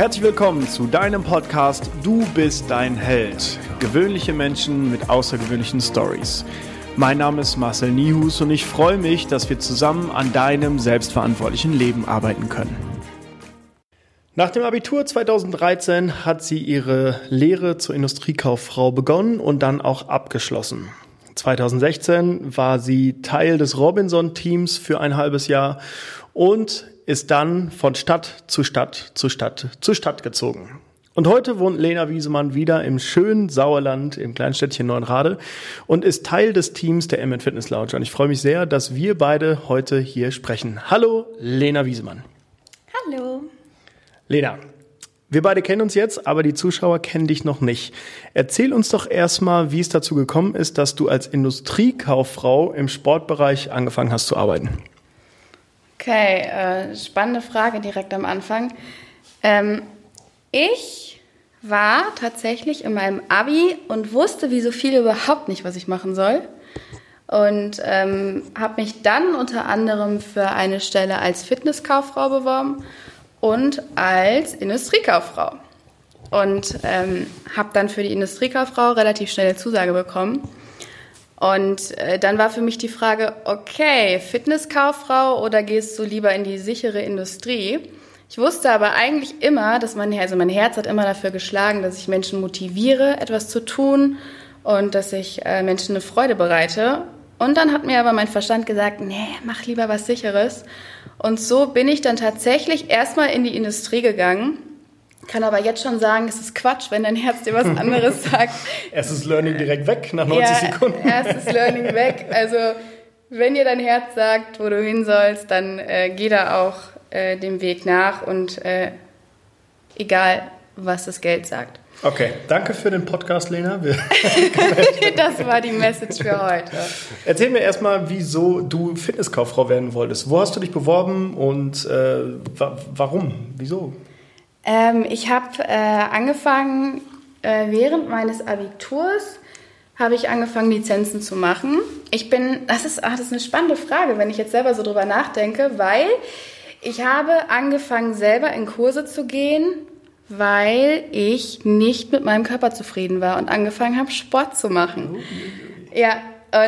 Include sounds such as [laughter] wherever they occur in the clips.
Herzlich willkommen zu deinem Podcast Du bist dein Held. Gewöhnliche Menschen mit außergewöhnlichen Stories. Mein Name ist Marcel Nihus und ich freue mich, dass wir zusammen an deinem selbstverantwortlichen Leben arbeiten können. Nach dem Abitur 2013 hat sie ihre Lehre zur Industriekauffrau begonnen und dann auch abgeschlossen. 2016 war sie Teil des Robinson-Teams für ein halbes Jahr und ist dann von Stadt zu Stadt zu Stadt zu Stadt gezogen. Und heute wohnt Lena Wiesemann wieder im schönen Sauerland im Kleinstädtchen Neuenrade und ist Teil des Teams der MN Fitness Lounge. Und ich freue mich sehr, dass wir beide heute hier sprechen. Hallo, Lena Wiesemann. Hallo. Lena, wir beide kennen uns jetzt, aber die Zuschauer kennen dich noch nicht. Erzähl uns doch erstmal, wie es dazu gekommen ist, dass du als Industriekauffrau im Sportbereich angefangen hast zu arbeiten. Okay, äh, spannende Frage direkt am Anfang. Ähm, ich war tatsächlich in meinem Abi und wusste wie so viele überhaupt nicht, was ich machen soll. Und ähm, habe mich dann unter anderem für eine Stelle als Fitnesskauffrau beworben und als Industriekauffrau. Und ähm, habe dann für die Industriekauffrau relativ schnell eine Zusage bekommen. Und äh, dann war für mich die Frage, okay, Fitnesskauffrau oder gehst du lieber in die sichere Industrie? Ich wusste aber eigentlich immer, dass mein, also mein Herz hat immer dafür geschlagen, dass ich Menschen motiviere, etwas zu tun und dass ich äh, Menschen eine Freude bereite. Und dann hat mir aber mein Verstand gesagt, nee, mach lieber was Sicheres. Und so bin ich dann tatsächlich erstmal in die Industrie gegangen kann aber jetzt schon sagen, es ist Quatsch, wenn dein Herz dir was [laughs] anderes sagt. erstes Learning direkt weg nach 90 ja, Sekunden. Erstes Learning weg. Also wenn dir dein Herz sagt, wo du hin sollst, dann äh, geh da auch äh, dem Weg nach und äh, egal, was das Geld sagt. Okay, danke für den Podcast, Lena. [laughs] das war die Message für heute. Erzähl mir erstmal, wieso du Fitnesskauffrau werden wolltest. Wo hast du dich beworben und äh, wa warum? Wieso? Ähm, ich habe äh, angefangen, äh, während meines Abiturs habe ich angefangen, Lizenzen zu machen. Ich bin, das ist, ach, das ist eine spannende Frage, wenn ich jetzt selber so drüber nachdenke, weil ich habe angefangen, selber in Kurse zu gehen, weil ich nicht mit meinem Körper zufrieden war und angefangen habe, Sport zu machen. Ja,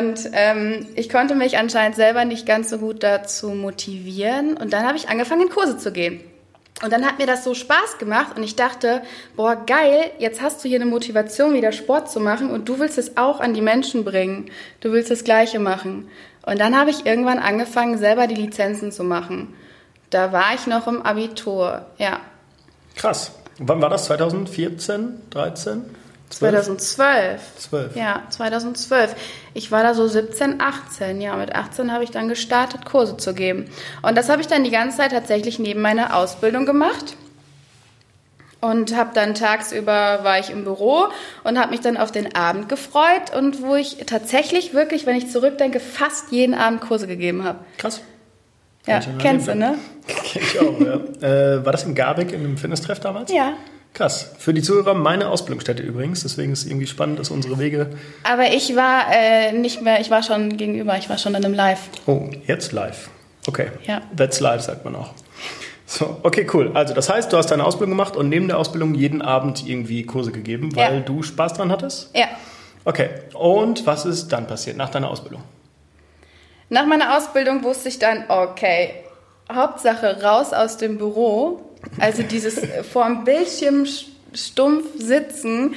und ähm, ich konnte mich anscheinend selber nicht ganz so gut dazu motivieren. Und dann habe ich angefangen, in Kurse zu gehen. Und dann hat mir das so Spaß gemacht und ich dachte, boah, geil, jetzt hast du hier eine Motivation, wieder Sport zu machen und du willst es auch an die Menschen bringen. Du willst das Gleiche machen. Und dann habe ich irgendwann angefangen, selber die Lizenzen zu machen. Da war ich noch im Abitur, ja. Krass. Wann war das? 2014, 13? 2012. 12. Ja, 2012. Ich war da so 17, 18. Ja, mit 18 habe ich dann gestartet, Kurse zu geben. Und das habe ich dann die ganze Zeit tatsächlich neben meiner Ausbildung gemacht. Und habe dann tagsüber war ich im Büro und habe mich dann auf den Abend gefreut und wo ich tatsächlich wirklich, wenn ich zurückdenke, fast jeden Abend Kurse gegeben habe. Krass. Ja, kennst du, ne? [laughs] Kenn ich auch, ja. Äh, war das in Garbig in einem Fitnesstreff damals? Ja. Krass. Für die Zuhörer meine Ausbildungsstätte übrigens. Deswegen ist es irgendwie spannend, dass unsere Wege. Aber ich war äh, nicht mehr, ich war schon gegenüber, ich war schon in einem Live. Oh, jetzt live. Okay. Ja. That's live, sagt man auch. So, okay, cool. Also, das heißt, du hast deine Ausbildung gemacht und neben der Ausbildung jeden Abend irgendwie Kurse gegeben, weil ja. du Spaß dran hattest? Ja. Okay. Und was ist dann passiert nach deiner Ausbildung? Nach meiner Ausbildung wusste ich dann, okay, Hauptsache raus aus dem Büro also dieses vor dem Bildschirm stumpf sitzen,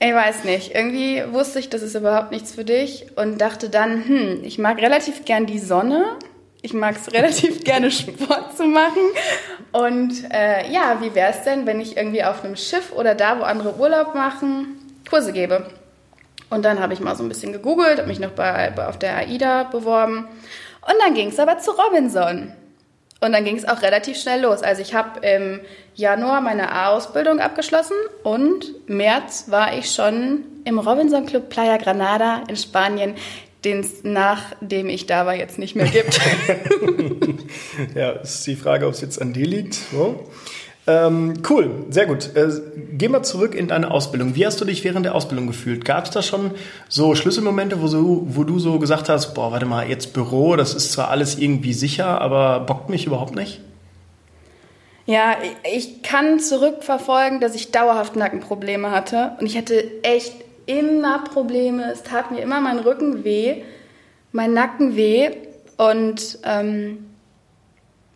ich weiß nicht. Irgendwie wusste ich, das ist überhaupt nichts für dich und dachte dann, hm, ich mag relativ gern die Sonne. Ich mag es [laughs] relativ gerne, Sport zu machen. Und äh, ja, wie wäre es denn, wenn ich irgendwie auf einem Schiff oder da, wo andere Urlaub machen, Kurse gebe? Und dann habe ich mal so ein bisschen gegoogelt, habe mich noch bei, auf der AIDA beworben. Und dann ging es aber zu Robinson. Und dann ging es auch relativ schnell los. Also ich habe im Januar meine Ausbildung abgeschlossen und März war ich schon im Robinson Club Playa Granada in Spanien, den es nachdem ich da war jetzt nicht mehr gibt. [laughs] ja, ist die Frage, ob es jetzt an dir liegt. So. Ähm, cool, sehr gut. Äh, geh mal zurück in deine Ausbildung. Wie hast du dich während der Ausbildung gefühlt? Gab es da schon so Schlüsselmomente, wo, so, wo du so gesagt hast, boah, warte mal, jetzt Büro, das ist zwar alles irgendwie sicher, aber bockt mich überhaupt nicht? Ja, ich kann zurückverfolgen, dass ich dauerhaft Nackenprobleme hatte. Und ich hatte echt immer Probleme. Es tat mir immer mein Rücken weh, mein Nacken weh. Und ähm,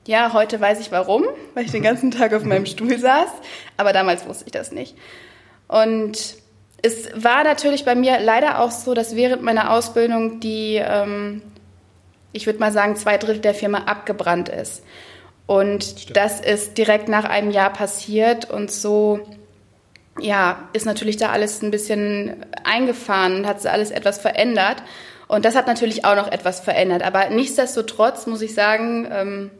ja, heute weiß ich warum, weil ich den ganzen Tag auf meinem Stuhl saß. Aber damals wusste ich das nicht. Und es war natürlich bei mir leider auch so, dass während meiner Ausbildung die, ähm, ich würde mal sagen, zwei Drittel der Firma abgebrannt ist. Und Stimmt. das ist direkt nach einem Jahr passiert und so, ja, ist natürlich da alles ein bisschen eingefahren und hat sich alles etwas verändert. Und das hat natürlich auch noch etwas verändert. Aber nichtsdestotrotz muss ich sagen, ähm,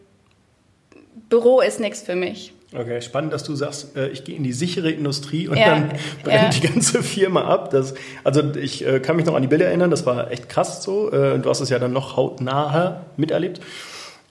Büro ist nichts für mich. Okay, spannend, dass du sagst, äh, ich gehe in die sichere Industrie und ja, dann brennt ja. die ganze Firma ab. Das, also ich äh, kann mich noch an die Bilder erinnern, das war echt krass so. Äh, du hast es ja dann noch hautnah miterlebt.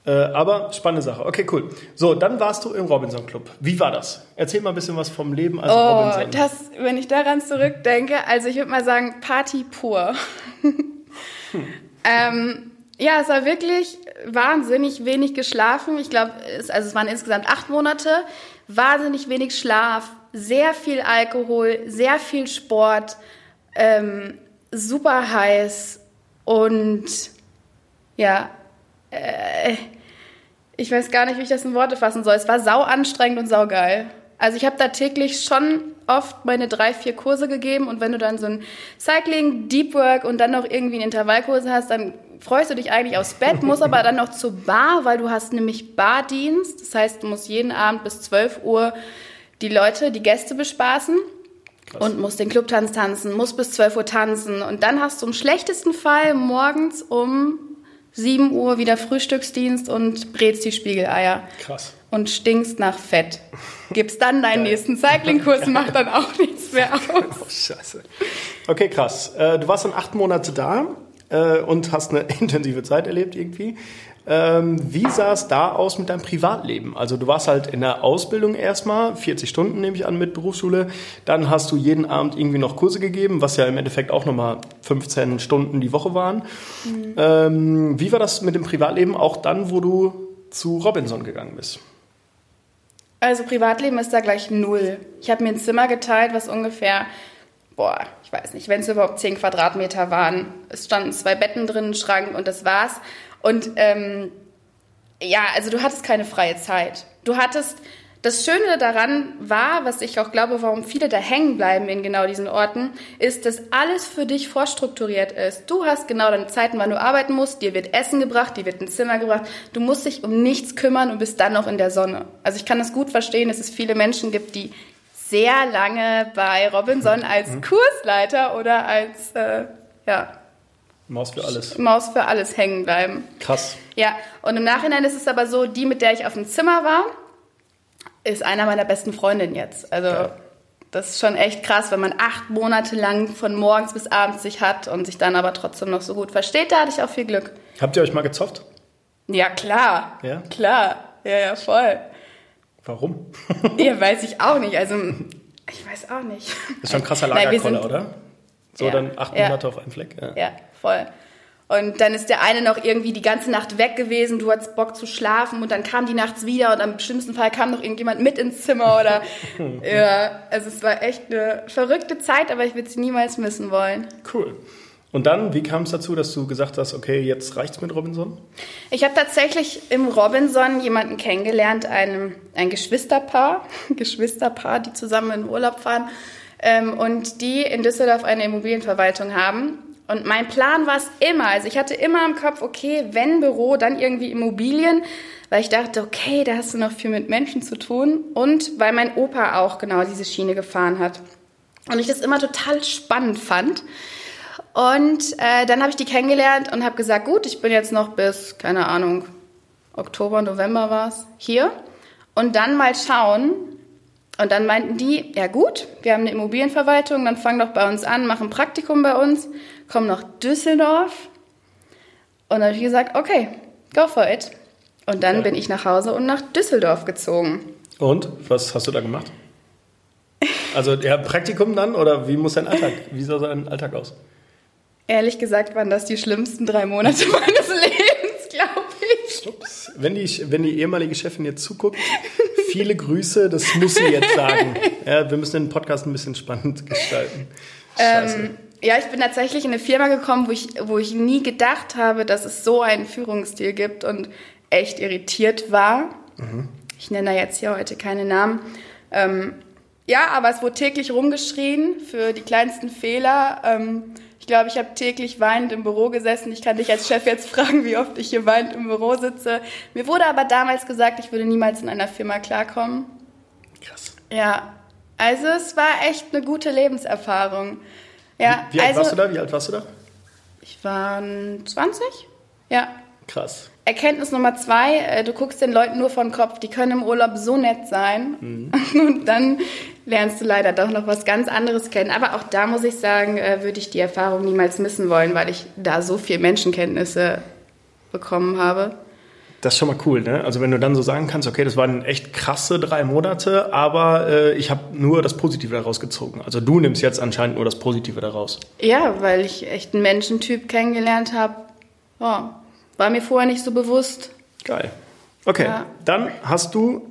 Aber spannende Sache. Okay, cool. So, dann warst du im Robinson Club. Wie war das? Erzähl mal ein bisschen was vom Leben als oh, Robinson. Das, wenn ich daran zurückdenke, also ich würde mal sagen, Party pur. [laughs] hm. ähm, ja, es war wirklich wahnsinnig wenig geschlafen. Ich glaube, es, also es waren insgesamt acht Monate. Wahnsinnig wenig Schlaf, sehr viel Alkohol, sehr viel Sport, ähm, super heiß und ja, äh, ich weiß gar nicht, wie ich das in Worte fassen soll. Es war sau anstrengend und sau geil. Also ich habe da täglich schon oft meine drei, vier Kurse gegeben und wenn du dann so ein Cycling, Deep Work und dann noch irgendwie einen Intervallkurs hast, dann freust du dich eigentlich aufs Bett, musst aber dann noch zur Bar, weil du hast nämlich Bardienst. Das heißt, du musst jeden Abend bis 12 Uhr die Leute, die Gäste bespaßen. Krass. Und musst den Clubtanz tanzen, musst bis 12 Uhr tanzen. Und dann hast du im schlechtesten Fall morgens um 7 Uhr wieder Frühstücksdienst und brätst die Spiegeleier. Krass. Und stinkst nach Fett. Gibst dann deinen nächsten Cyclingkurs, macht dann auch nichts mehr [laughs] aus. Oh, scheiße. Okay, krass. Äh, du warst dann acht Monate da äh, und hast eine [laughs] intensive Zeit erlebt irgendwie. Ähm, wie sah es da aus mit deinem Privatleben? Also du warst halt in der Ausbildung erstmal, 40 Stunden nehme ich an mit Berufsschule. Dann hast du jeden Abend irgendwie noch Kurse gegeben, was ja im Endeffekt auch nochmal 15 Stunden die Woche waren. Mhm. Ähm, wie war das mit dem Privatleben auch dann, wo du zu Robinson gegangen bist? Also Privatleben ist da gleich null. Ich habe mir ein Zimmer geteilt, was ungefähr, boah, ich weiß nicht, wenn es überhaupt 10 Quadratmeter waren. Es standen zwei Betten drin, ein Schrank und das war's. Und ähm, ja, also du hattest keine freie Zeit. Du hattest, das Schöne daran war, was ich auch glaube, warum viele da hängen bleiben in genau diesen Orten, ist, dass alles für dich vorstrukturiert ist. Du hast genau deine Zeiten, wann du arbeiten musst, dir wird Essen gebracht, dir wird ein Zimmer gebracht. Du musst dich um nichts kümmern und bist dann noch in der Sonne. Also ich kann das gut verstehen, dass es viele Menschen gibt, die sehr lange bei Robinson als mhm. Kursleiter oder als äh, ja, Maus für alles. Maus für alles hängen bleiben. Krass. Ja, und im Nachhinein ist es aber so, die, mit der ich auf dem Zimmer war, ist einer meiner besten Freundinnen jetzt. Also ja. das ist schon echt krass, wenn man acht Monate lang von morgens bis abends sich hat und sich dann aber trotzdem noch so gut versteht. Da hatte ich auch viel Glück. Habt ihr euch mal gezofft? Ja, klar. Ja? Klar. Ja, ja, voll. Warum? [laughs] ja, weiß ich auch nicht. Also, ich weiß auch nicht. Das ist schon ein krasser Lagerkoller, oder? So ja. dann acht Monate ja. auf einem Fleck. Ja. ja, voll. Und dann ist der eine noch irgendwie die ganze Nacht weg gewesen, du hattest Bock zu schlafen und dann kam die nachts wieder und am schlimmsten Fall kam noch irgendjemand mit ins Zimmer oder [laughs] ja, also es war echt eine verrückte Zeit, aber ich würde sie niemals missen wollen. Cool. Und dann, wie kam es dazu, dass du gesagt hast, okay, jetzt reicht's mit Robinson? Ich habe tatsächlich im Robinson jemanden kennengelernt, ein, ein Geschwisterpaar, [laughs] Geschwisterpaar, die zusammen in Urlaub fahren ähm, und die in Düsseldorf eine Immobilienverwaltung haben. Und mein Plan war es immer, also ich hatte immer im Kopf, okay, wenn Büro, dann irgendwie Immobilien, weil ich dachte, okay, da hast du noch viel mit Menschen zu tun und weil mein Opa auch genau diese Schiene gefahren hat. Und ich das immer total spannend fand. Und äh, dann habe ich die kennengelernt und habe gesagt, gut, ich bin jetzt noch bis, keine Ahnung, Oktober, November war es, hier. Und dann mal schauen, und dann meinten die, ja gut, wir haben eine Immobilienverwaltung, dann fang doch bei uns an, mach ein Praktikum bei uns, komm nach Düsseldorf. Und dann habe ich gesagt, okay, go for it. Und dann ja. bin ich nach Hause und nach Düsseldorf gezogen. Und was hast du da gemacht? Also ja, Praktikum dann oder wie muss dein Alltag, wie sah dein Alltag aus? Ehrlich gesagt waren das die schlimmsten drei Monate [laughs] meines Lebens, glaube ich. Ups. Wenn die, wenn die ehemalige Chefin jetzt zuguckt, Viele Grüße, das muss sie jetzt sagen. Ja, wir müssen den Podcast ein bisschen spannend gestalten. Ähm, ja, ich bin tatsächlich in eine Firma gekommen, wo ich, wo ich nie gedacht habe, dass es so einen Führungsstil gibt und echt irritiert war. Mhm. Ich nenne da jetzt hier heute keine Namen. Ähm, ja, aber es wurde täglich rumgeschrien für die kleinsten Fehler. Ähm, ich glaube, ich habe täglich weinend im Büro gesessen. Ich kann dich als Chef jetzt fragen, wie oft ich hier weinend im Büro sitze. Mir wurde aber damals gesagt, ich würde niemals in einer Firma klarkommen. Krass. Ja, also es war echt eine gute Lebenserfahrung. Ja, wie, wie alt also, warst du da? Wie alt warst du da? Ich war 20. Ja. Krass. Erkenntnis Nummer zwei, äh, du guckst den Leuten nur von Kopf, die können im Urlaub so nett sein. Mhm. [laughs] Und dann lernst du leider doch noch was ganz anderes kennen. Aber auch da muss ich sagen, äh, würde ich die Erfahrung niemals missen wollen, weil ich da so viel Menschenkenntnisse bekommen habe. Das ist schon mal cool, ne? Also wenn du dann so sagen kannst, okay, das waren echt krasse drei Monate, aber äh, ich habe nur das Positive daraus gezogen. Also du nimmst jetzt anscheinend nur das Positive daraus. Ja, weil ich echt einen Menschentyp kennengelernt habe. Ja, war mir vorher nicht so bewusst. Geil. Okay, ja. dann hast du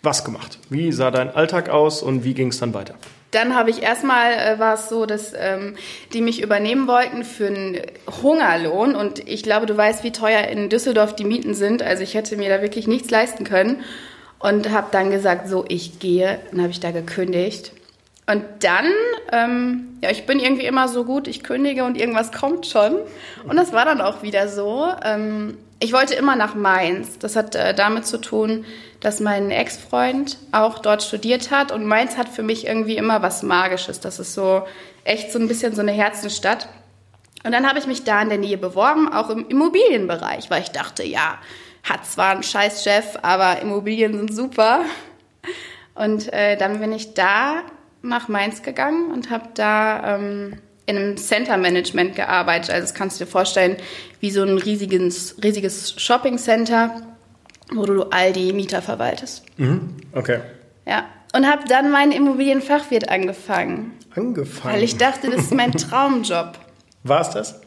was gemacht? Wie sah dein Alltag aus und wie ging es dann weiter? Dann habe ich erstmal, äh, war es so, dass ähm, die mich übernehmen wollten für einen Hungerlohn. Und ich glaube, du weißt, wie teuer in Düsseldorf die Mieten sind. Also ich hätte mir da wirklich nichts leisten können. Und habe dann gesagt, so, ich gehe. Dann habe ich da gekündigt. Und dann, ähm, ja, ich bin irgendwie immer so gut, ich kündige und irgendwas kommt schon. Und das war dann auch wieder so. Ähm, ich wollte immer nach Mainz. Das hat äh, damit zu tun, dass mein Ex-Freund auch dort studiert hat und Mainz hat für mich irgendwie immer was Magisches. Das ist so echt so ein bisschen so eine Herzenstadt. Und dann habe ich mich da in der Nähe beworben, auch im Immobilienbereich, weil ich dachte, ja, hat zwar einen scheiß Chef, aber Immobilien sind super. Und äh, dann bin ich da nach Mainz gegangen und habe da ähm, in einem Center Management gearbeitet. Also das kannst du dir vorstellen, wie so ein riesiges, riesiges Shopping Center wo du all die Mieter verwaltest. Mhm. Okay. Ja. Und habe dann meinen Immobilienfachwirt angefangen. Angefangen? Weil ich dachte, das ist mein [laughs] Traumjob. War es das?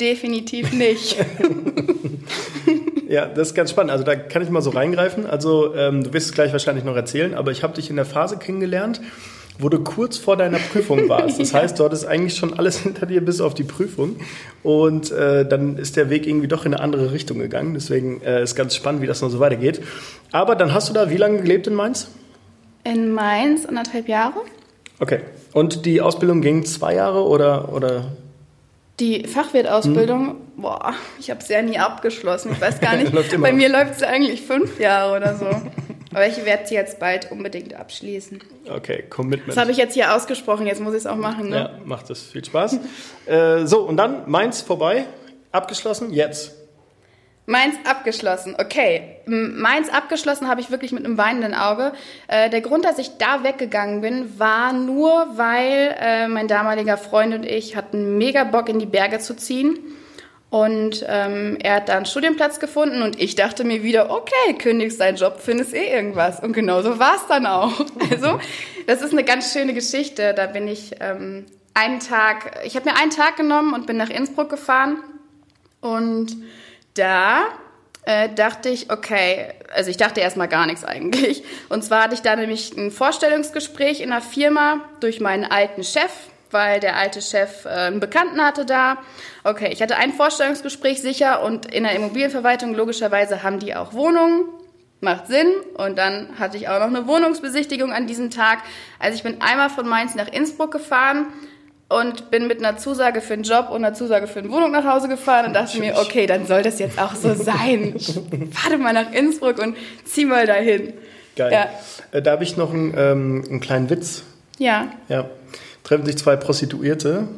Definitiv nicht. [laughs] ja, das ist ganz spannend. Also da kann ich mal so reingreifen. Also ähm, du wirst es gleich wahrscheinlich noch erzählen, aber ich habe dich in der Phase kennengelernt, wo du kurz vor deiner Prüfung warst. Das [laughs] heißt, dort ist eigentlich schon alles hinter dir bis auf die Prüfung. Und äh, dann ist der Weg irgendwie doch in eine andere Richtung gegangen. Deswegen äh, ist ganz spannend, wie das noch so weitergeht. Aber dann hast du da wie lange gelebt in Mainz? In Mainz anderthalb Jahre. Okay. Und die Ausbildung ging zwei Jahre oder, oder die Fachwirtausbildung, hm. boah, ich habe es ja nie abgeschlossen. Ich weiß gar [laughs] nicht. Bei mir läuft es eigentlich fünf Jahre oder so. Aber ich werde sie jetzt bald unbedingt abschließen. Okay, Commitment. Das habe ich jetzt hier ausgesprochen, jetzt muss ich es auch machen. Ne? Ja, macht es. Viel Spaß. [laughs] äh, so, und dann Mainz vorbei, abgeschlossen, jetzt. Mainz abgeschlossen, okay. Mainz abgeschlossen habe ich wirklich mit einem weinenden Auge. Äh, der Grund, dass ich da weggegangen bin, war nur, weil äh, mein damaliger Freund und ich hatten mega Bock in die Berge zu ziehen. Und ähm, er hat da einen Studienplatz gefunden und ich dachte mir wieder, okay, kündigst deinen Job, findest eh irgendwas. Und genauso war es dann auch. [laughs] Also, das ist eine ganz schöne Geschichte. Da bin ich ähm, einen Tag, ich habe mir einen Tag genommen und bin nach Innsbruck gefahren. Und da äh, dachte ich, okay, also ich dachte erstmal gar nichts eigentlich. Und zwar hatte ich da nämlich ein Vorstellungsgespräch in einer Firma durch meinen alten Chef, weil der alte Chef äh, einen Bekannten hatte da. Okay, ich hatte ein Vorstellungsgespräch sicher und in der Immobilienverwaltung logischerweise haben die auch Wohnungen. Macht Sinn. Und dann hatte ich auch noch eine Wohnungsbesichtigung an diesem Tag. Also ich bin einmal von Mainz nach Innsbruck gefahren und bin mit einer Zusage für einen Job und einer Zusage für eine Wohnung nach Hause gefahren und dachte mir, okay, dann soll das jetzt auch so sein. Ich fahre mal nach Innsbruck und zieh mal dahin. Geil. Ja. Äh, da habe ich noch einen, ähm, einen kleinen Witz. Ja. Ja treffen sich zwei Prostituierte.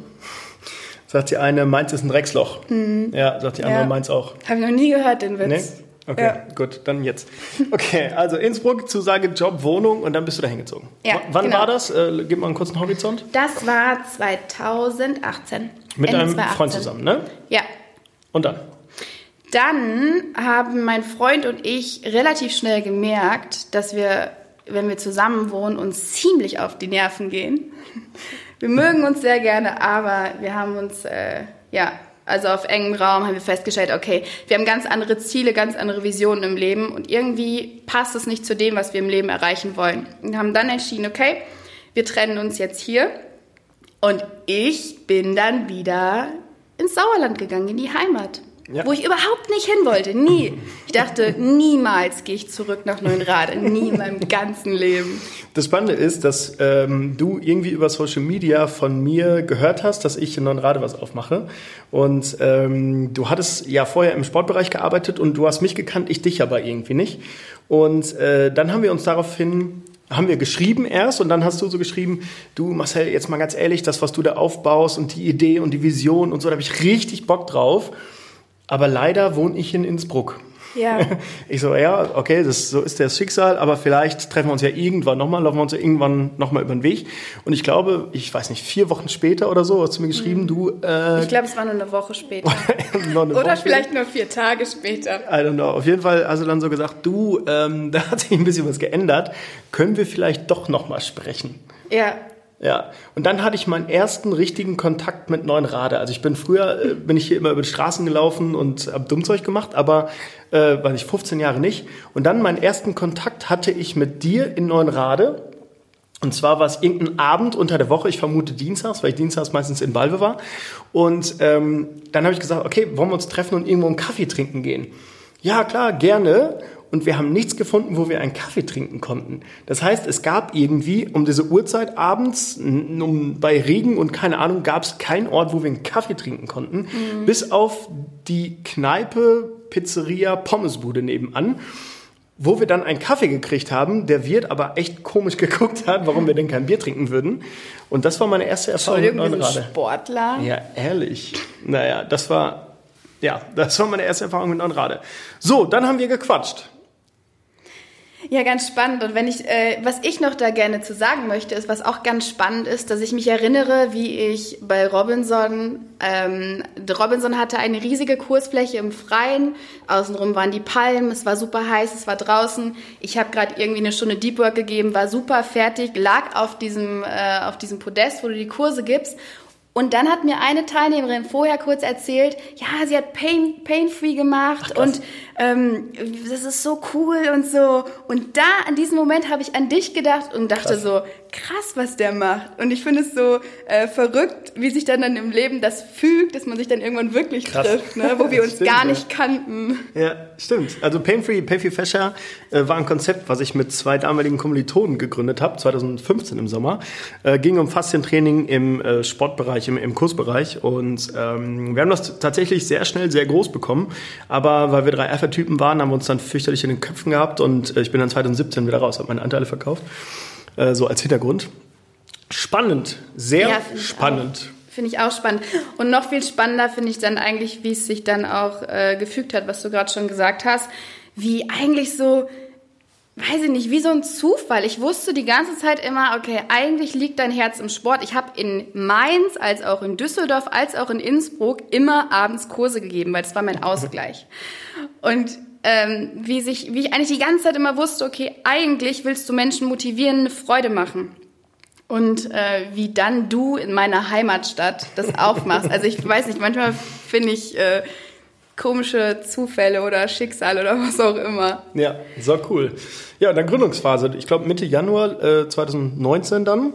Sagt die eine, Mainz ist ein Drecksloch. Mhm. Ja, sagt die andere, ja. Mainz auch. Habe ich noch nie gehört, den Witz. Nee? Okay, ja. gut, dann jetzt. Okay, also Innsbruck, Zusage, Job, Wohnung und dann bist du da hingezogen. Ja, w wann genau. war das? Äh, gib mal einen kurzen Horizont. Das war 2018. Mit Ende einem 2018. Freund zusammen, ne? Ja. Und dann? Dann haben mein Freund und ich relativ schnell gemerkt, dass wir wenn wir zusammen wohnen, uns ziemlich auf die Nerven gehen. Wir mögen uns sehr gerne, aber wir haben uns äh, ja also auf engem Raum, haben wir festgestellt, okay, wir haben ganz andere Ziele, ganz andere Visionen im Leben und irgendwie passt es nicht zu dem, was wir im Leben erreichen wollen. Und haben dann entschieden, okay, wir trennen uns jetzt hier und ich bin dann wieder ins Sauerland gegangen, in die Heimat. Ja. Wo ich überhaupt nicht hin wollte, nie. Ich dachte, niemals gehe ich zurück nach Neunrade, nie in meinem ganzen Leben. Das Spannende ist, dass ähm, du irgendwie über Social Media von mir gehört hast, dass ich in Neunrade was aufmache. Und ähm, du hattest ja vorher im Sportbereich gearbeitet und du hast mich gekannt, ich dich aber irgendwie nicht. Und äh, dann haben wir uns daraufhin haben wir geschrieben erst und dann hast du so geschrieben, du Marcel, jetzt mal ganz ehrlich, das, was du da aufbaust und die Idee und die Vision und so, da habe ich richtig Bock drauf. Aber leider wohne ich in Innsbruck. Ja. [laughs] Ich so, ja, okay, das, so ist das Schicksal, aber vielleicht treffen wir uns ja irgendwann nochmal, laufen wir uns ja irgendwann nochmal über den Weg. Und ich glaube, ich weiß nicht, vier Wochen später oder so hast du mir geschrieben, mhm. du... Äh, ich glaube, es war nur eine Woche später. [laughs] eine oder Woche vielleicht später. nur vier Tage später. I don't know. Auf jeden Fall hast du dann so gesagt, du, ähm, [laughs] da hat sich ein bisschen was geändert. Können wir vielleicht doch nochmal sprechen? Ja. Ja, und dann hatte ich meinen ersten richtigen Kontakt mit neuen Rade. Also ich bin früher, äh, bin ich hier immer über die Straßen gelaufen und habe Dummzeug gemacht, aber äh, weiß ich 15 Jahre nicht. Und dann meinen ersten Kontakt hatte ich mit dir in Neunrade. Und zwar war es irgendein Abend unter der Woche, ich vermute Dienstags, weil ich Dienstags meistens in Balve war. Und ähm, dann habe ich gesagt, okay, wollen wir uns treffen und irgendwo einen Kaffee trinken gehen? Ja, klar, gerne und wir haben nichts gefunden, wo wir einen Kaffee trinken konnten. Das heißt, es gab irgendwie um diese Uhrzeit abends, um, bei Regen und keine Ahnung, gab es keinen Ort, wo wir einen Kaffee trinken konnten, mhm. bis auf die Kneipe, Pizzeria, Pommesbude nebenan wo wir dann einen Kaffee gekriegt haben, der Wirt aber echt komisch [laughs] geguckt hat, warum wir denn kein Bier trinken würden. Und das war meine erste Erfahrung mit Neunrade. Sportler? Ja, ehrlich. Naja, das war, ja, das war meine erste Erfahrung mit Neunrade. So, dann haben wir gequatscht. Ja, ganz spannend. Und wenn ich, äh, was ich noch da gerne zu sagen möchte, ist, was auch ganz spannend ist, dass ich mich erinnere, wie ich bei Robinson, ähm, Robinson hatte eine riesige Kursfläche im Freien. Außenrum waren die Palmen, es war super heiß, es war draußen. Ich habe gerade irgendwie eine Stunde Deep Work gegeben, war super fertig, lag auf diesem, äh, auf diesem Podest, wo du die Kurse gibst und dann hat mir eine Teilnehmerin vorher kurz erzählt, ja, sie hat Pain, Pain-Free gemacht Ach, und ähm, das ist so cool und so. Und da, an diesem Moment habe ich an dich gedacht und dachte krass. so, krass, was der macht. Und ich finde es so äh, verrückt, wie sich dann, dann im Leben das fügt, dass man sich dann irgendwann wirklich krass. trifft, ne? wo wir uns stimmt, gar nicht kannten. Ja, stimmt. Also Pain-Free, Pain-Free Fascia äh, war ein Konzept, was ich mit zwei damaligen Kommilitonen gegründet habe, 2015 im Sommer. Äh, ging um Faszientraining im äh, Sportbereich, im, im Kursbereich. Und ähm, wir haben das tatsächlich sehr schnell, sehr groß bekommen. Aber weil wir drei Alpha Typen waren, haben wir uns dann fürchterlich in den Köpfen gehabt und äh, ich bin dann 2017 wieder raus, habe meine Anteile verkauft, äh, so als Hintergrund. Spannend, sehr ja, spannend. Finde ich auch spannend. Und noch viel spannender finde ich dann eigentlich, wie es sich dann auch äh, gefügt hat, was du gerade schon gesagt hast, wie eigentlich so weiß ich nicht, wie so ein Zufall. Ich wusste die ganze Zeit immer, okay, eigentlich liegt dein Herz im Sport. Ich habe in Mainz, als auch in Düsseldorf, als auch in Innsbruck immer abends Kurse gegeben, weil das war mein Ausgleich. Und ähm, wie, sich, wie ich eigentlich die ganze Zeit immer wusste, okay, eigentlich willst du Menschen motivieren, eine Freude machen. Und äh, wie dann du in meiner Heimatstadt das [laughs] aufmachst. Also ich weiß nicht, manchmal finde ich... Äh, komische Zufälle oder Schicksal oder was auch immer. Ja, so cool. Ja, dann Gründungsphase. Ich glaube Mitte Januar äh, 2019 dann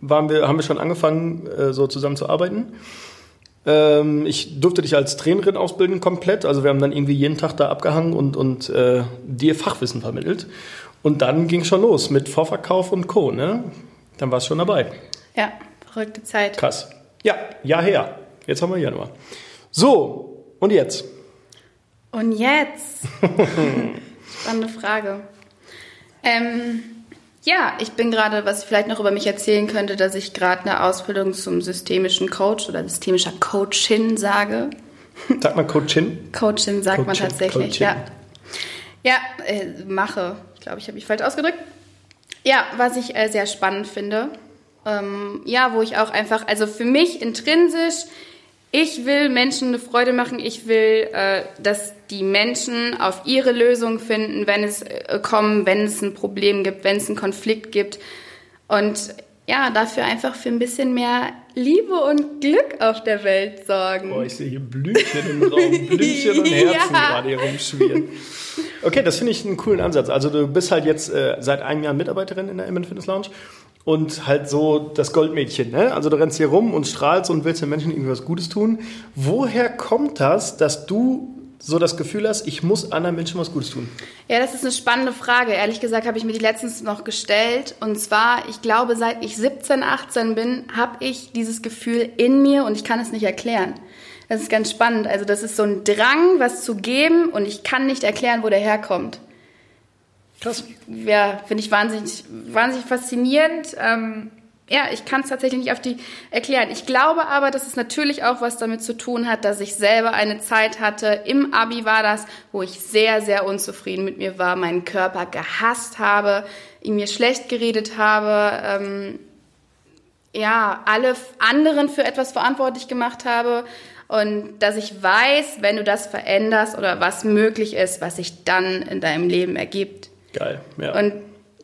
waren wir, haben wir schon angefangen, äh, so zusammen zu arbeiten. Ähm, ich durfte dich als Trainerin ausbilden komplett. Also wir haben dann irgendwie jeden Tag da abgehangen und, und äh, dir Fachwissen vermittelt. Und dann ging schon los mit Vorverkauf und Co. Ne? Dann warst du schon dabei. Ja, verrückte Zeit. Krass. Ja, Jahr her. Jetzt haben wir Januar. So, und jetzt? Und jetzt? [laughs] Spannende Frage. Ähm, ja, ich bin gerade, was ich vielleicht noch über mich erzählen könnte, dass ich gerade eine Ausbildung zum systemischen Coach oder systemischer Coachin sage. Sagt man Coachin? Coachin sagt Coachin, man tatsächlich, Coachin. ja. Ja, äh, mache. Ich glaube, ich habe mich falsch ausgedrückt. Ja, was ich äh, sehr spannend finde. Ähm, ja, wo ich auch einfach, also für mich intrinsisch ich will Menschen eine Freude machen. Ich will, äh, dass die Menschen auf ihre Lösung finden, wenn es äh, kommen, wenn es ein Problem gibt, wenn es einen Konflikt gibt. Und ja, dafür einfach für ein bisschen mehr Liebe und Glück auf der Welt sorgen. Boah, ich sehe hier Blümchen im Raum, Blümchen und [laughs] Herzen ja. gerade hier rumschwirren. Okay, das finde ich einen coolen Ansatz. Also du bist halt jetzt äh, seit einem Jahr Mitarbeiterin in der Imman Fitness Lounge und halt so das Goldmädchen. Ne? Also du rennst hier rum und strahlst und willst den Menschen irgendwie was Gutes tun. Woher kommt das, dass du so das Gefühl hast, ich muss anderen Menschen was Gutes tun? Ja, das ist eine spannende Frage. Ehrlich gesagt habe ich mir die letztens noch gestellt. Und zwar, ich glaube, seit ich 17, 18 bin, habe ich dieses Gefühl in mir und ich kann es nicht erklären. Das ist ganz spannend. Also das ist so ein Drang, was zu geben und ich kann nicht erklären, wo der herkommt. Krass. Ja, finde ich wahnsinnig, wahnsinnig faszinierend. Ähm, ja, ich kann es tatsächlich nicht auf die erklären. Ich glaube aber, dass es natürlich auch was damit zu tun hat, dass ich selber eine Zeit hatte, im Abi war das, wo ich sehr, sehr unzufrieden mit mir war, meinen Körper gehasst habe, ihn mir schlecht geredet habe, ähm, ja, alle anderen für etwas verantwortlich gemacht habe und dass ich weiß, wenn du das veränderst oder was möglich ist, was sich dann in deinem Leben ergibt. Geil, ja. Und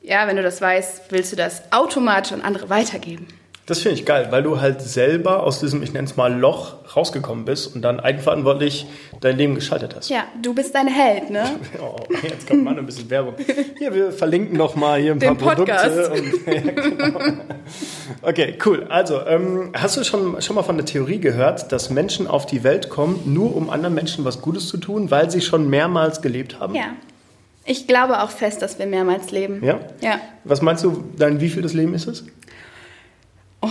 ja, wenn du das weißt, willst du das automatisch an andere weitergeben. Das finde ich geil, weil du halt selber aus diesem, ich nenne es mal, Loch rausgekommen bist und dann eigenverantwortlich dein Leben geschaltet hast. Ja, du bist dein Held, ne? [laughs] oh, jetzt kommt mal ein bisschen Werbung. Hier, wir verlinken noch mal hier ein Den paar Podcast. Produkte. Und, [laughs] ja, genau. Okay, cool. Also, ähm, hast du schon, schon mal von der Theorie gehört, dass Menschen auf die Welt kommen, nur um anderen Menschen was Gutes zu tun, weil sie schon mehrmals gelebt haben? Ja. Ich glaube auch fest, dass wir mehrmals leben. Ja? Ja. Was meinst du, dein wievieltes Leben ist es? Oh,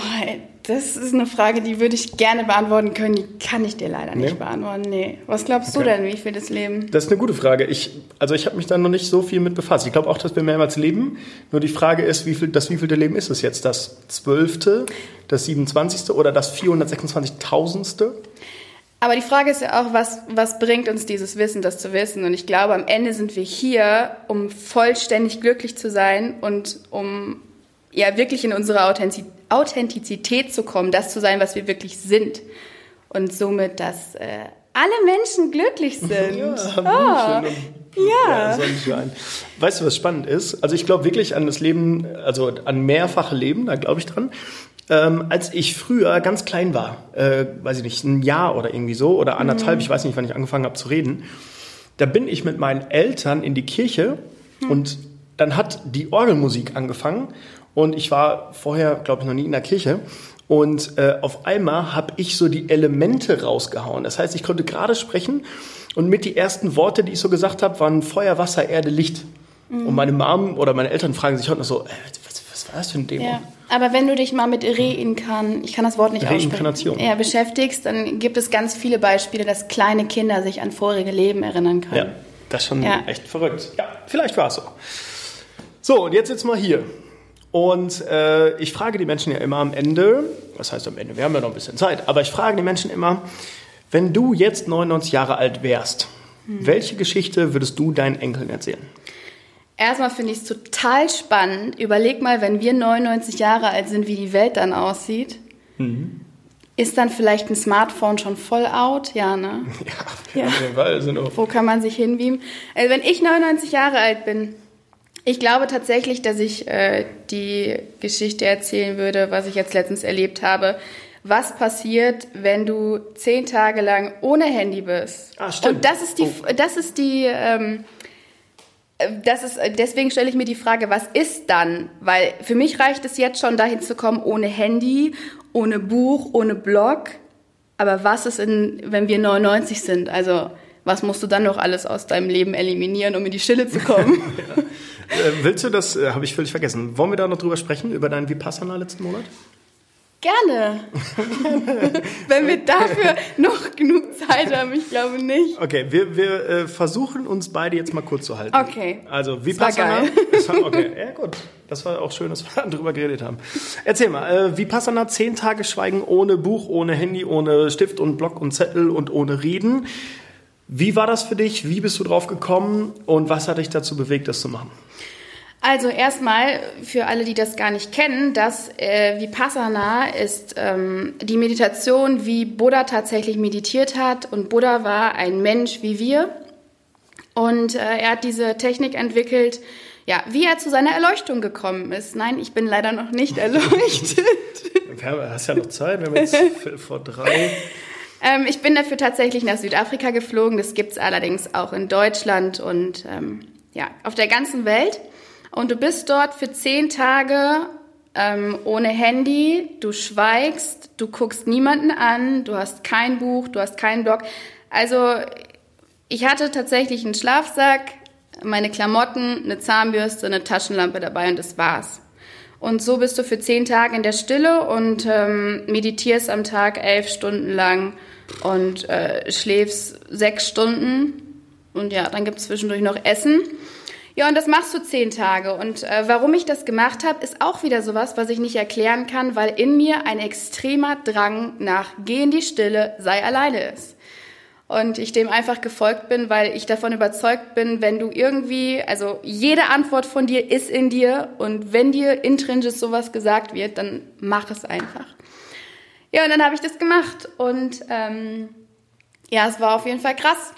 das ist eine Frage, die würde ich gerne beantworten können. Die kann ich dir leider nicht nee. beantworten. Nee. Was glaubst okay. du denn, wie viel das Leben? Das ist eine gute Frage. Ich, also ich habe mich da noch nicht so viel mit befasst. Ich glaube auch, dass wir mehrmals leben. Nur die Frage ist, wie viel, das wievielte Leben ist es jetzt? Das zwölfte, das 27. oder das 426.000.? Aber die Frage ist ja auch, was, was bringt uns dieses Wissen, das zu wissen? Und ich glaube, am Ende sind wir hier, um vollständig glücklich zu sein und um ja wirklich in unsere Authentizität zu kommen, das zu sein, was wir wirklich sind. Und somit, dass äh, alle Menschen glücklich [laughs] sind. Ja, oh. ja. ja weißt du, was spannend ist? Also ich glaube wirklich an das Leben, also an mehrfache Leben, da glaube ich dran. Ähm, als ich früher ganz klein war, äh, weiß ich nicht, ein Jahr oder irgendwie so oder anderthalb, mhm. ich weiß nicht, wann ich angefangen habe zu reden, da bin ich mit meinen Eltern in die Kirche mhm. und dann hat die Orgelmusik angefangen und ich war vorher, glaube ich, noch nie in der Kirche und äh, auf einmal habe ich so die Elemente rausgehauen. Das heißt, ich konnte gerade sprechen und mit die ersten Worte, die ich so gesagt habe, waren Feuer, Wasser, Erde, Licht. Mhm. Und meine Mom oder meine Eltern fragen sich heute noch so, äh, was, was war das für ein Demo? Ja. Aber wenn du dich mal mit Reinkarn, ich kann das Wort nicht Reinkarnation. Ja, beschäftigst, dann gibt es ganz viele Beispiele, dass kleine Kinder sich an vorige Leben erinnern können. Ja, das ist schon ja. echt verrückt. Ja, vielleicht war es so. So, und jetzt sitzt mal hier. Und äh, ich frage die Menschen ja immer am Ende, was heißt am Ende, wir haben ja noch ein bisschen Zeit, aber ich frage die Menschen immer, wenn du jetzt 99 Jahre alt wärst, hm. welche Geschichte würdest du deinen Enkeln erzählen? Erstmal finde ich es total spannend. Überleg mal, wenn wir 99 Jahre alt sind, wie die Welt dann aussieht. Mhm. Ist dann vielleicht ein Smartphone schon voll out? Ja, ne? [laughs] Ja, ja. jeden Fall. Also Wo kann man sich hinbeamen? Also wenn ich 99 Jahre alt bin, ich glaube tatsächlich, dass ich äh, die Geschichte erzählen würde, was ich jetzt letztens erlebt habe. Was passiert, wenn du zehn Tage lang ohne Handy bist? Ah, stimmt. Und das ist die, oh. das ist die, ähm, das ist, deswegen stelle ich mir die Frage, was ist dann? Weil für mich reicht es jetzt schon, dahin zu kommen, ohne Handy, ohne Buch, ohne Blog. Aber was ist, in, wenn wir 99 sind? Also, was musst du dann noch alles aus deinem Leben eliminieren, um in die Stille zu kommen? [laughs] ja. äh, willst du das, äh, habe ich völlig vergessen. Wollen wir da noch drüber sprechen, über deinen Vipassana letzten Monat? Gerne. [laughs] Wenn wir dafür noch genug Zeit haben, ich glaube nicht. Okay, wir, wir äh, versuchen uns beide jetzt mal kurz zu halten. Okay. Also, Vipassana. [laughs] Das war okay, ja gut. Das war auch schön, dass wir [laughs] darüber geredet haben. Erzähl mal, äh, Vipassana, zehn Tage Schweigen ohne Buch, ohne Handy, ohne Stift und Block und Zettel und ohne Reden. Wie war das für dich? Wie bist du drauf gekommen? Und was hat dich dazu bewegt, das zu machen? Also erstmal für alle, die das gar nicht kennen, das äh, Vipassana ist ähm, die Meditation, wie Buddha tatsächlich meditiert hat. Und Buddha war ein Mensch wie wir. Und äh, er hat diese Technik entwickelt, ja, wie er zu seiner Erleuchtung gekommen ist. Nein, ich bin leider noch nicht [laughs] erleuchtet. Du hast ja noch Zeit, wir haben jetzt [laughs] vor drei. Ähm, ich bin dafür tatsächlich nach Südafrika geflogen. Das gibt es allerdings auch in Deutschland und ähm, ja, auf der ganzen Welt. Und du bist dort für zehn Tage ähm, ohne Handy, du schweigst, du guckst niemanden an, du hast kein Buch, du hast keinen Blog. Also ich hatte tatsächlich einen Schlafsack, meine Klamotten, eine Zahnbürste, eine Taschenlampe dabei und das war's. Und so bist du für zehn Tage in der Stille und ähm, meditierst am Tag elf Stunden lang und äh, schläfst sechs Stunden. Und ja, dann gibt's zwischendurch noch Essen. Ja, und das machst du zehn Tage. Und äh, warum ich das gemacht habe, ist auch wieder sowas, was ich nicht erklären kann, weil in mir ein extremer Drang nach Geh in die Stille, sei alleine ist. Und ich dem einfach gefolgt bin, weil ich davon überzeugt bin, wenn du irgendwie, also jede Antwort von dir ist in dir und wenn dir intrinsisch sowas gesagt wird, dann mach es einfach. Ja, und dann habe ich das gemacht und ähm, ja, es war auf jeden Fall krass.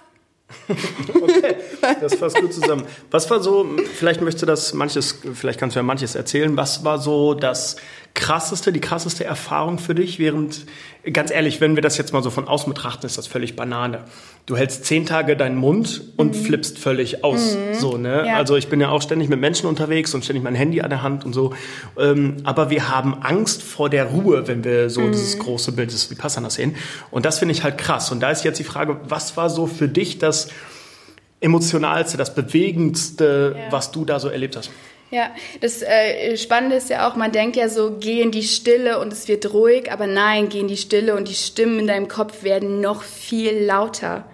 [laughs] okay, das fasst gut zusammen. Was war so, vielleicht möchtest du das manches, vielleicht kannst du ja manches erzählen, was war so das krasseste, die krasseste Erfahrung für dich, während, ganz ehrlich, wenn wir das jetzt mal so von außen betrachten, ist das völlig Banane. Du hältst zehn Tage deinen Mund und mhm. flippst völlig aus, mhm. so, ne? Ja. Also ich bin ja auch ständig mit Menschen unterwegs und ständig mein Handy an der Hand und so. Ähm, aber wir haben Angst vor der Ruhe, wenn wir so mhm. dieses große Bild des Vipassana sehen. Und das finde ich halt krass. Und da ist jetzt die Frage, was war so für dich das emotionalste, das bewegendste, ja. was du da so erlebt hast? Ja, das äh, Spannende ist ja auch, man denkt ja so, geh in die Stille und es wird ruhig, aber nein, geh in die Stille und die Stimmen in deinem Kopf werden noch viel lauter.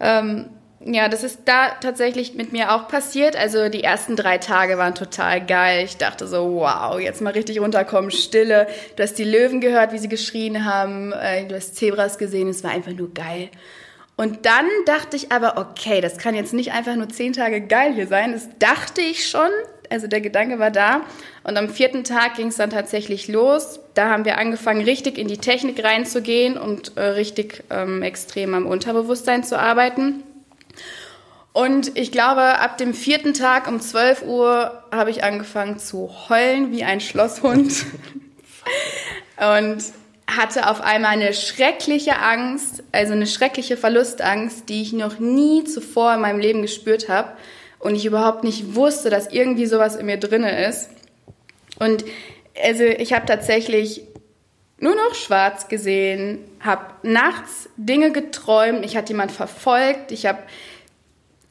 Ähm, ja, das ist da tatsächlich mit mir auch passiert. Also die ersten drei Tage waren total geil. Ich dachte so, wow, jetzt mal richtig runterkommen, Stille. Du hast die Löwen gehört, wie sie geschrien haben. Äh, du hast Zebras gesehen. Es war einfach nur geil. Und dann dachte ich aber, okay, das kann jetzt nicht einfach nur zehn Tage geil hier sein. Das dachte ich schon, also der Gedanke war da. Und am vierten Tag ging es dann tatsächlich los. Da haben wir angefangen, richtig in die Technik reinzugehen und äh, richtig ähm, extrem am Unterbewusstsein zu arbeiten. Und ich glaube, ab dem vierten Tag um 12 Uhr habe ich angefangen zu heulen wie ein Schlosshund. [laughs] und hatte auf einmal eine schreckliche Angst, also eine schreckliche Verlustangst, die ich noch nie zuvor in meinem Leben gespürt habe und ich überhaupt nicht wusste, dass irgendwie sowas in mir drinne ist. Und also ich habe tatsächlich nur noch schwarz gesehen, habe nachts Dinge geträumt, ich hatte jemand verfolgt, ich habe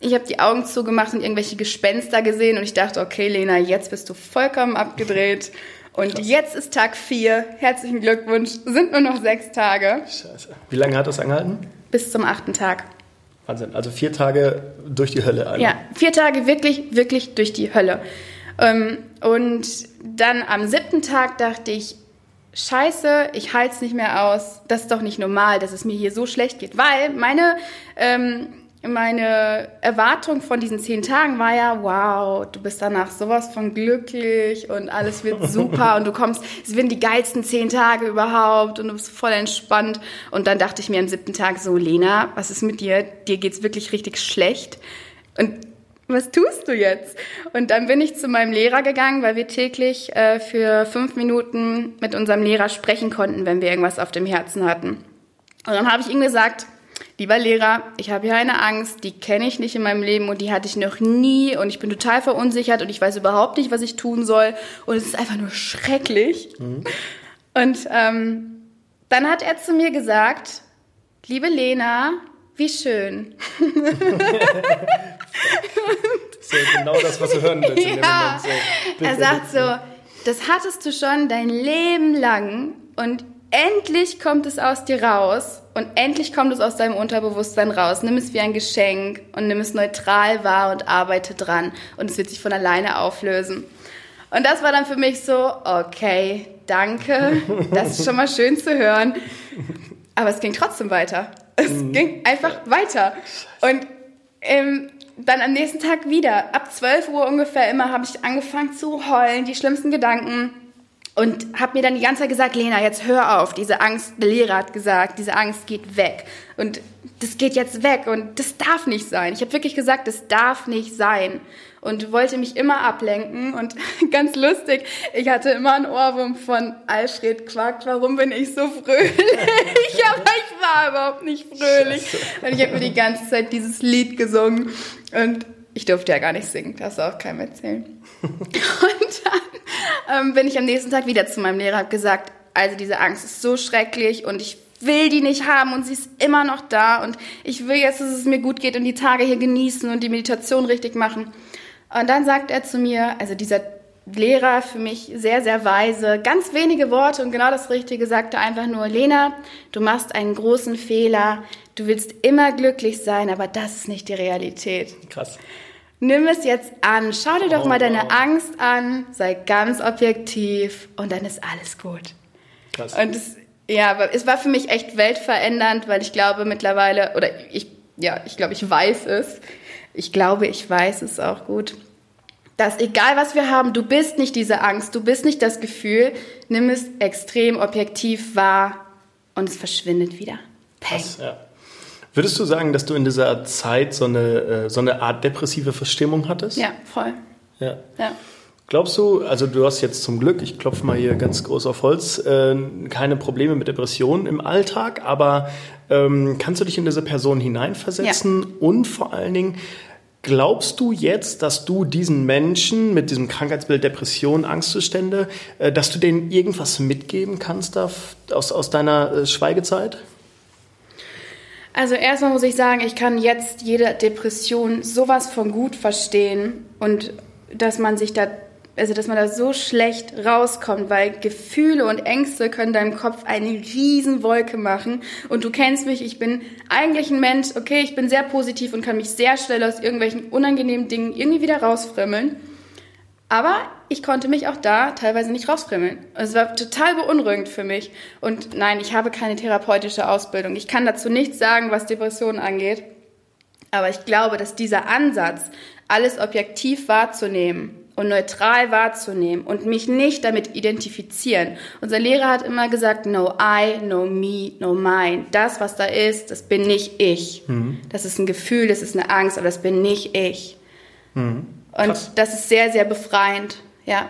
ich habe die Augen zugemacht und irgendwelche Gespenster gesehen und ich dachte, okay, Lena, jetzt bist du vollkommen abgedreht. Und Krass. jetzt ist Tag 4. Herzlichen Glückwunsch. Sind nur noch sechs Tage. Scheiße. Wie lange hat das angehalten? Bis zum achten Tag. Wahnsinn. Also vier Tage durch die Hölle. Einmal. Ja, vier Tage wirklich, wirklich durch die Hölle. Ähm, und dann am siebten Tag dachte ich, Scheiße, ich halte es nicht mehr aus. Das ist doch nicht normal, dass es mir hier so schlecht geht. Weil meine ähm, meine Erwartung von diesen zehn Tagen war ja, wow, du bist danach sowas von glücklich und alles wird [laughs] super und du kommst, es werden die geilsten zehn Tage überhaupt und du bist voll entspannt. Und dann dachte ich mir am siebten Tag so, Lena, was ist mit dir? Dir geht's wirklich richtig schlecht. Und was tust du jetzt? Und dann bin ich zu meinem Lehrer gegangen, weil wir täglich äh, für fünf Minuten mit unserem Lehrer sprechen konnten, wenn wir irgendwas auf dem Herzen hatten. Und dann habe ich ihm gesagt, lieber Lehrer, ich habe hier eine Angst, die kenne ich nicht in meinem Leben und die hatte ich noch nie und ich bin total verunsichert und ich weiß überhaupt nicht, was ich tun soll und es ist einfach nur schrecklich. Mhm. Und ähm, dann hat er zu mir gesagt, liebe Lena, wie schön. das ist ja genau das, was du hören willst in ja. Moment. So, er sagt so, das hattest du schon dein Leben lang und endlich kommt es aus dir raus und endlich kommt es aus deinem Unterbewusstsein raus. Nimm es wie ein Geschenk und nimm es neutral wahr und arbeite dran und es wird sich von alleine auflösen. Und das war dann für mich so, okay, danke, [laughs] das ist schon mal schön zu hören. Aber es ging trotzdem weiter. Es mhm. ging einfach weiter. Und ähm, dann am nächsten Tag wieder, ab 12 Uhr ungefähr immer, habe ich angefangen zu heulen, die schlimmsten Gedanken und habe mir dann die ganze Zeit gesagt, Lena, jetzt hör auf, diese Angst, der Lehrer hat gesagt, diese Angst geht weg. Und das geht jetzt weg. Und das darf nicht sein. Ich habe wirklich gesagt, das darf nicht sein. Und wollte mich immer ablenken. Und [laughs] ganz lustig, ich hatte immer einen Ohrwurm von Alfred Quark, warum bin ich so fröhlich? [laughs] Aber ich war überhaupt nicht fröhlich. Und ich habe mir die ganze Zeit dieses Lied gesungen. Und ich durfte ja gar nicht singen, das auch keinem erzählen. [laughs] und dann ähm, bin ich am nächsten Tag wieder zu meinem Lehrer, habe gesagt, also diese Angst ist so schrecklich und ich will die nicht haben und sie ist immer noch da und ich will jetzt, dass es mir gut geht und die Tage hier genießen und die Meditation richtig machen. Und dann sagt er zu mir, also dieser Lehrer für mich sehr, sehr weise, ganz wenige Worte und genau das Richtige, sagte einfach nur, Lena, du machst einen großen Fehler, du willst immer glücklich sein, aber das ist nicht die Realität. Krass. Nimm es jetzt an, schau dir doch oh, mal deine wow. Angst an, sei ganz objektiv und dann ist alles gut. Krass. Und es, ja, es war für mich echt weltverändernd, weil ich glaube mittlerweile, oder ich, ja, ich glaube, ich weiß es. Ich glaube, ich weiß es auch gut. Dass egal was wir haben, du bist nicht diese Angst, du bist nicht das Gefühl, nimm es extrem objektiv wahr und es verschwindet wieder. Peng. Krass, ja. Würdest du sagen, dass du in dieser Zeit so eine, äh, so eine Art depressive Verstimmung hattest? Ja, voll. Ja. ja. Glaubst du, also du hast jetzt zum Glück, ich klopfe mal hier ganz groß auf Holz, äh, keine Probleme mit Depressionen im Alltag, aber ähm, kannst du dich in diese Person hineinversetzen? Ja. Und vor allen Dingen, glaubst du jetzt, dass du diesen Menschen mit diesem Krankheitsbild Depression, Angstzustände, äh, dass du denen irgendwas mitgeben kannst da, aus, aus deiner äh, Schweigezeit? Also erstmal muss ich sagen, ich kann jetzt jede Depression sowas von gut verstehen und dass man sich da, also dass man da so schlecht rauskommt, weil Gefühle und Ängste können deinem Kopf eine riesen Wolke machen. Und du kennst mich, ich bin eigentlich ein Mensch, okay, ich bin sehr positiv und kann mich sehr schnell aus irgendwelchen unangenehmen Dingen irgendwie wieder rausfrimmeln. Aber ich konnte mich auch da teilweise nicht rausfrimmeln. Es war total beunruhigend für mich. Und nein, ich habe keine therapeutische Ausbildung. Ich kann dazu nichts sagen, was Depressionen angeht. Aber ich glaube, dass dieser Ansatz, alles objektiv wahrzunehmen und neutral wahrzunehmen und mich nicht damit identifizieren. Unser Lehrer hat immer gesagt, no I, no me, no mine. Das, was da ist, das bin nicht ich. Mhm. Das ist ein Gefühl, das ist eine Angst, aber das bin nicht ich. Mhm. Und das ist sehr, sehr befreiend, ja.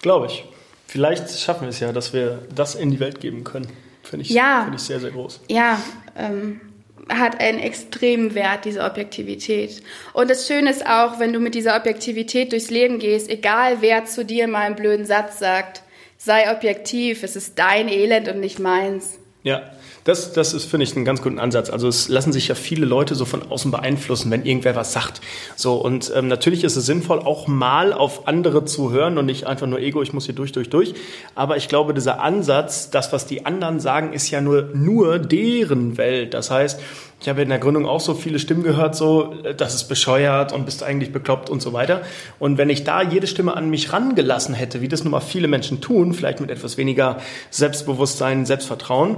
Glaube ich. Vielleicht schaffen wir es ja, dass wir das in die Welt geben können. Finde ich, ja. Find ich sehr, sehr groß. Ja, ähm, hat einen extremen Wert, diese Objektivität. Und das Schöne ist auch, wenn du mit dieser Objektivität durchs Leben gehst, egal wer zu dir mal einen blöden Satz sagt, sei objektiv, es ist dein Elend und nicht meins. Ja, das, das ist, finde ich, einen ganz guten Ansatz. Also es lassen sich ja viele Leute so von außen beeinflussen, wenn irgendwer was sagt. So und ähm, natürlich ist es sinnvoll, auch mal auf andere zu hören und nicht einfach nur Ego, ich muss hier durch, durch, durch. Aber ich glaube, dieser Ansatz, das, was die anderen sagen, ist ja nur, nur deren Welt. Das heißt, ich habe in der Gründung auch so viele Stimmen gehört, so, das ist bescheuert und bist eigentlich bekloppt und so weiter. Und wenn ich da jede Stimme an mich rangelassen hätte, wie das nun mal viele Menschen tun, vielleicht mit etwas weniger Selbstbewusstsein, Selbstvertrauen,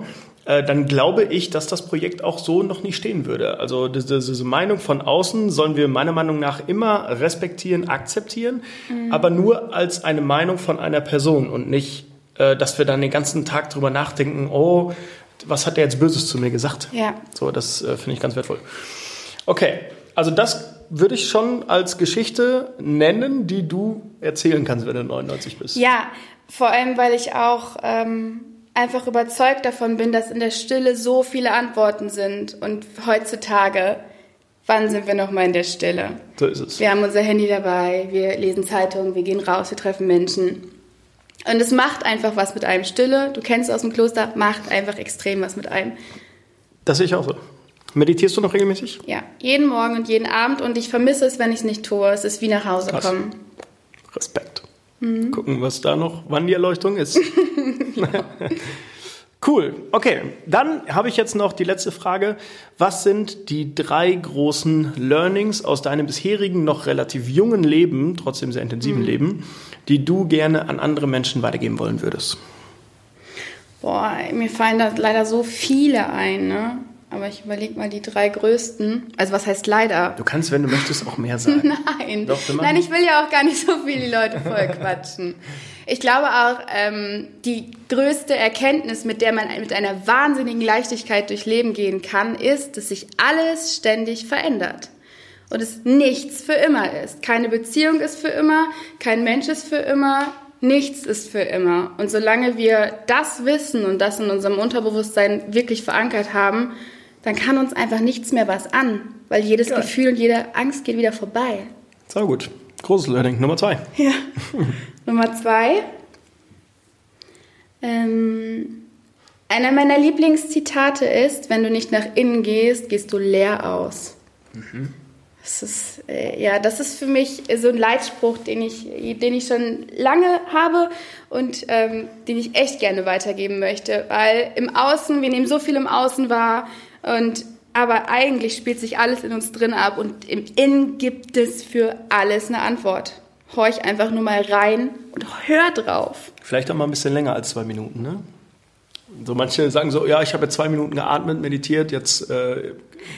äh, dann glaube ich, dass das Projekt auch so noch nicht stehen würde. Also diese, diese Meinung von außen sollen wir meiner Meinung nach immer respektieren, akzeptieren, mhm. aber nur als eine Meinung von einer Person und nicht, äh, dass wir dann den ganzen Tag drüber nachdenken, oh, was hat der jetzt Böses zu mir gesagt? Ja. So, das äh, finde ich ganz wertvoll. Okay, also das würde ich schon als Geschichte nennen, die du erzählen kannst, wenn du 99 bist. Ja, vor allem, weil ich auch ähm, einfach überzeugt davon bin, dass in der Stille so viele Antworten sind. Und heutzutage, wann sind wir noch mal in der Stille? So ist es. Wir haben unser Handy dabei, wir lesen Zeitungen, wir gehen raus, wir treffen Menschen. Und es macht einfach was mit einem. Stille, du kennst es aus dem Kloster, macht einfach extrem was mit einem. Das sehe ich auch so. Meditierst du noch regelmäßig? Ja, jeden Morgen und jeden Abend und ich vermisse es, wenn ich es nicht tue. Es ist wie nach Hause Krass. kommen. Respekt. Mhm. Gucken, was da noch, wann die Erleuchtung ist. [laughs] [laughs] cool. Okay, dann habe ich jetzt noch die letzte Frage. Was sind die drei großen Learnings aus deinem bisherigen, noch relativ jungen Leben, trotzdem sehr intensiven mhm. Leben, die du gerne an andere Menschen weitergeben wollen würdest? Boah, mir fallen da leider so viele ein, ne? Aber ich überlege mal die drei größten. Also was heißt leider? Du kannst, wenn du möchtest, auch mehr [laughs] sagen. Nein. Doch, Nein, ich will ja auch gar nicht so viele Leute voll quatschen. Ich glaube auch, ähm, die größte Erkenntnis, mit der man mit einer wahnsinnigen Leichtigkeit durch Leben gehen kann, ist, dass sich alles ständig verändert. Und es nichts für immer ist. Keine Beziehung ist für immer, kein Mensch ist für immer, nichts ist für immer. Und solange wir das wissen und das in unserem Unterbewusstsein wirklich verankert haben, dann kann uns einfach nichts mehr was an, weil jedes ja. Gefühl und jede Angst geht wieder vorbei. Sehr gut. Großes Learning. Nummer zwei. Ja. [laughs] Nummer zwei. Ähm, einer meiner Lieblingszitate ist, wenn du nicht nach innen gehst, gehst du leer aus. Mhm. Das ist, äh, ja, das ist für mich so ein Leitspruch, den ich, den ich schon lange habe und ähm, den ich echt gerne weitergeben möchte, weil im Außen, wir nehmen so viel im Außen wahr und aber eigentlich spielt sich alles in uns drin ab und im Innen gibt es für alles eine Antwort. Horch einfach nur mal rein und hör drauf. Vielleicht auch mal ein bisschen länger als zwei Minuten, ne? So manche sagen so, ja, ich habe jetzt zwei Minuten geatmet, meditiert, jetzt äh,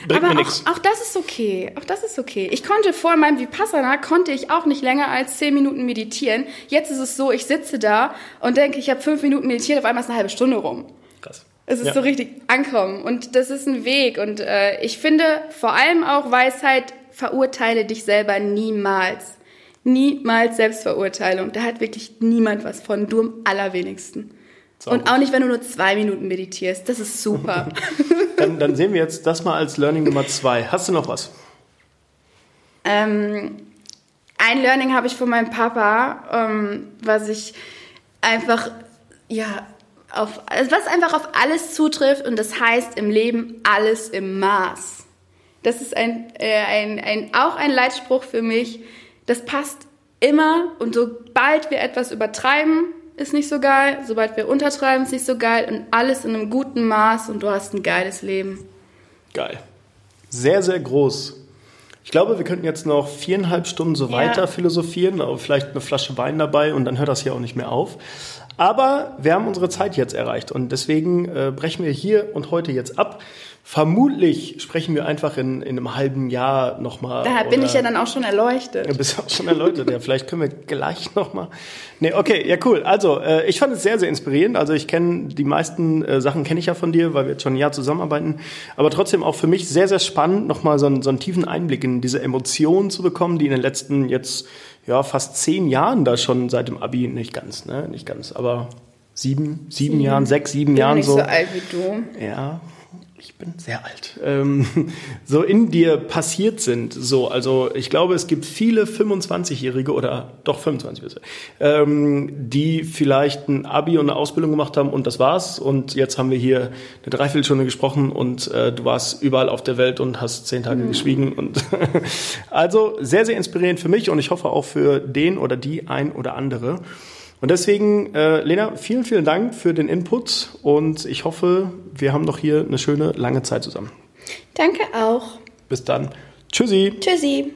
bringt Aber mir nichts. Auch das ist okay. Auch das ist okay. Ich konnte vor meinem Vipassana konnte ich auch nicht länger als zehn Minuten meditieren. Jetzt ist es so, ich sitze da und denke, ich habe fünf Minuten meditiert, auf einmal ist eine halbe Stunde rum. Es ist ja. so richtig ankommen und das ist ein Weg und äh, ich finde vor allem auch Weisheit verurteile dich selber niemals. Niemals Selbstverurteilung. Da hat wirklich niemand was von, du am allerwenigsten. Und auch nicht, wenn du nur zwei Minuten meditierst. Das ist super. [laughs] [laughs] dann, dann, sehen wir jetzt das mal als Learning Nummer zwei. Hast du noch was? Ähm, ein Learning habe ich von meinem Papa, ähm, was ich einfach, ja, auf, was einfach auf alles zutrifft und das heißt im Leben alles im Maß. Das ist ein, äh, ein, ein, auch ein Leitspruch für mich. Das passt immer und sobald wir etwas übertreiben, ist nicht so geil, sobald wir untertreiben, ist nicht so geil und alles in einem guten Maß und du hast ein geiles Leben. Geil. Sehr, sehr groß. Ich glaube, wir könnten jetzt noch viereinhalb Stunden so ja. weiter philosophieren, aber vielleicht eine Flasche Wein dabei und dann hört das hier auch nicht mehr auf. Aber wir haben unsere Zeit jetzt erreicht und deswegen äh, brechen wir hier und heute jetzt ab. Vermutlich sprechen wir einfach in, in einem halben Jahr nochmal. Da bin ich ja dann auch schon erleuchtet. Du bist auch schon erleuchtet, ja. Vielleicht können wir gleich nochmal. Nee, okay, ja, cool. Also, äh, ich fand es sehr, sehr inspirierend. Also, ich kenne die meisten äh, Sachen kenne ich ja von dir, weil wir jetzt schon ein Jahr zusammenarbeiten. Aber trotzdem auch für mich sehr, sehr spannend, nochmal so, einen, so einen tiefen Einblick in diese Emotionen zu bekommen, die in den letzten jetzt ja fast zehn Jahren da schon seit dem Abi, nicht ganz, ne? Nicht ganz, aber sieben, sieben, sieben. Jahren, sechs, sieben bin Jahren nicht so. so alt wie du. Ja, ich bin sehr alt, ähm, [laughs] so in dir passiert sind. So, also ich glaube, es gibt viele 25-Jährige oder doch 25 ähm, die vielleicht ein Abi und eine Ausbildung gemacht haben und das war's. Und jetzt haben wir hier eine Dreiviertelstunde gesprochen und äh, du warst überall auf der Welt und hast zehn Tage mhm. geschwiegen. Und [laughs] also sehr, sehr inspirierend für mich und ich hoffe auch für den oder die ein oder andere. Und deswegen, äh, Lena, vielen, vielen Dank für den Input und ich hoffe, wir haben noch hier eine schöne, lange Zeit zusammen. Danke auch. Bis dann. Tschüssi. Tschüssi.